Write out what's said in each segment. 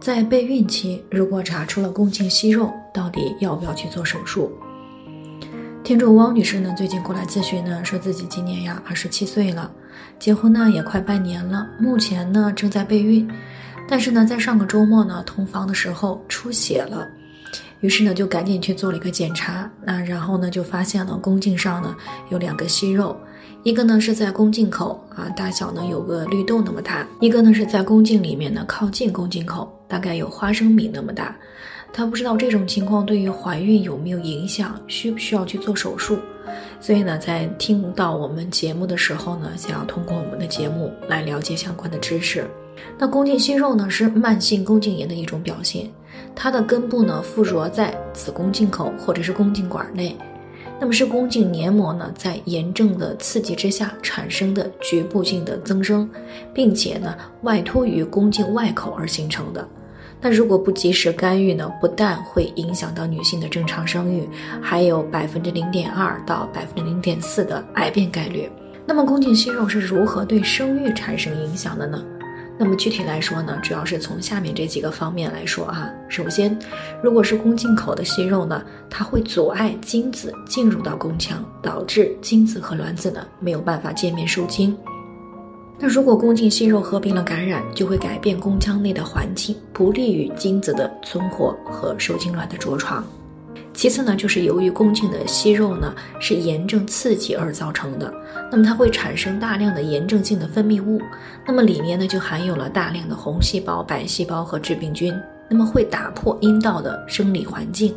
在备孕期，如果查出了宫颈息肉，到底要不要去做手术？听众汪女士呢，最近过来咨询呢，说自己今年呀二十七岁了，结婚呢也快半年了，目前呢正在备孕，但是呢在上个周末呢同房的时候出血了，于是呢就赶紧去做了一个检查，那然后呢就发现了宫颈上呢有两个息肉。一个呢是在宫颈口啊，大小呢有个绿豆那么大；一个呢是在宫颈里面呢，靠近宫颈口，大概有花生米那么大。他不知道这种情况对于怀孕有没有影响，需不需要去做手术。所以呢，在听到我们节目的时候呢，想要通过我们的节目来了解相关的知识。那宫颈息肉呢是慢性宫颈炎的一种表现，它的根部呢附着在子宫颈口或者是宫颈管内。那么是宫颈黏膜呢，在炎症的刺激之下产生的局部性的增生，并且呢外凸于宫颈外口而形成的。那如果不及时干预呢，不但会影响到女性的正常生育，还有百分之零点二到百分之零点四的癌变概率。那么宫颈息肉是如何对生育产生影响的呢？那么具体来说呢，主要是从下面这几个方面来说啊。首先，如果是宫颈口的息肉呢，它会阻碍精子进入到宫腔，导致精子和卵子呢没有办法见面受精。那如果宫颈息肉合并了感染，就会改变宫腔内的环境，不利于精子的存活和受精卵的着床。其次呢，就是由于宫颈的息肉呢是炎症刺激而造成的，那么它会产生大量的炎症性的分泌物，那么里面呢就含有了大量的红细胞、白细胞和致病菌，那么会打破阴道的生理环境。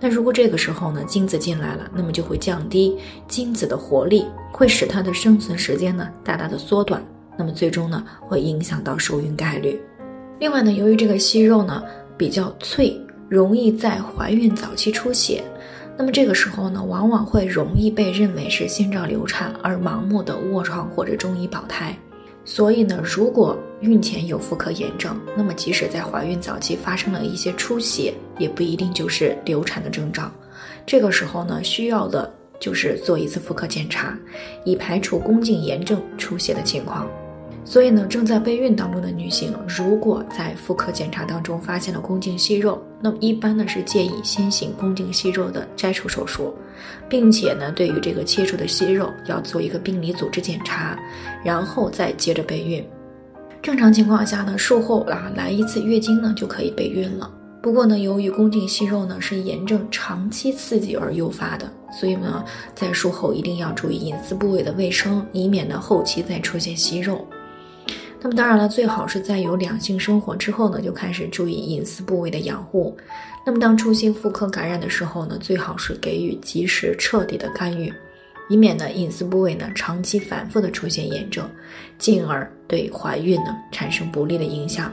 那如果这个时候呢精子进来了，那么就会降低精子的活力，会使它的生存时间呢大大的缩短，那么最终呢会影响到受孕概率。另外呢，由于这个息肉呢比较脆。容易在怀孕早期出血，那么这个时候呢，往往会容易被认为是先兆流产而盲目的卧床或者中医保胎。所以呢，如果孕前有妇科炎症，那么即使在怀孕早期发生了一些出血，也不一定就是流产的征兆。这个时候呢，需要的就是做一次妇科检查，以排除宫颈炎症出血的情况。所以呢，正在备孕当中的女性，如果在妇科检查当中发现了宫颈息肉，那么一般呢是建议先行宫颈息肉的摘除手术，并且呢，对于这个切除的息肉要做一个病理组织检查，然后再接着备孕。正常情况下呢，术后啊来一次月经呢就可以备孕了。不过呢，由于宫颈息肉呢是炎症长期刺激而诱发的，所以呢，在术后一定要注意隐私部位的卫生，以免呢后期再出现息肉。那么当然了，最好是在有两性生活之后呢，就开始注意隐私部位的养护。那么当出现妇科感染的时候呢，最好是给予及时彻底的干预，以免呢隐私部位呢长期反复的出现炎症，进而对怀孕呢产生不利的影响。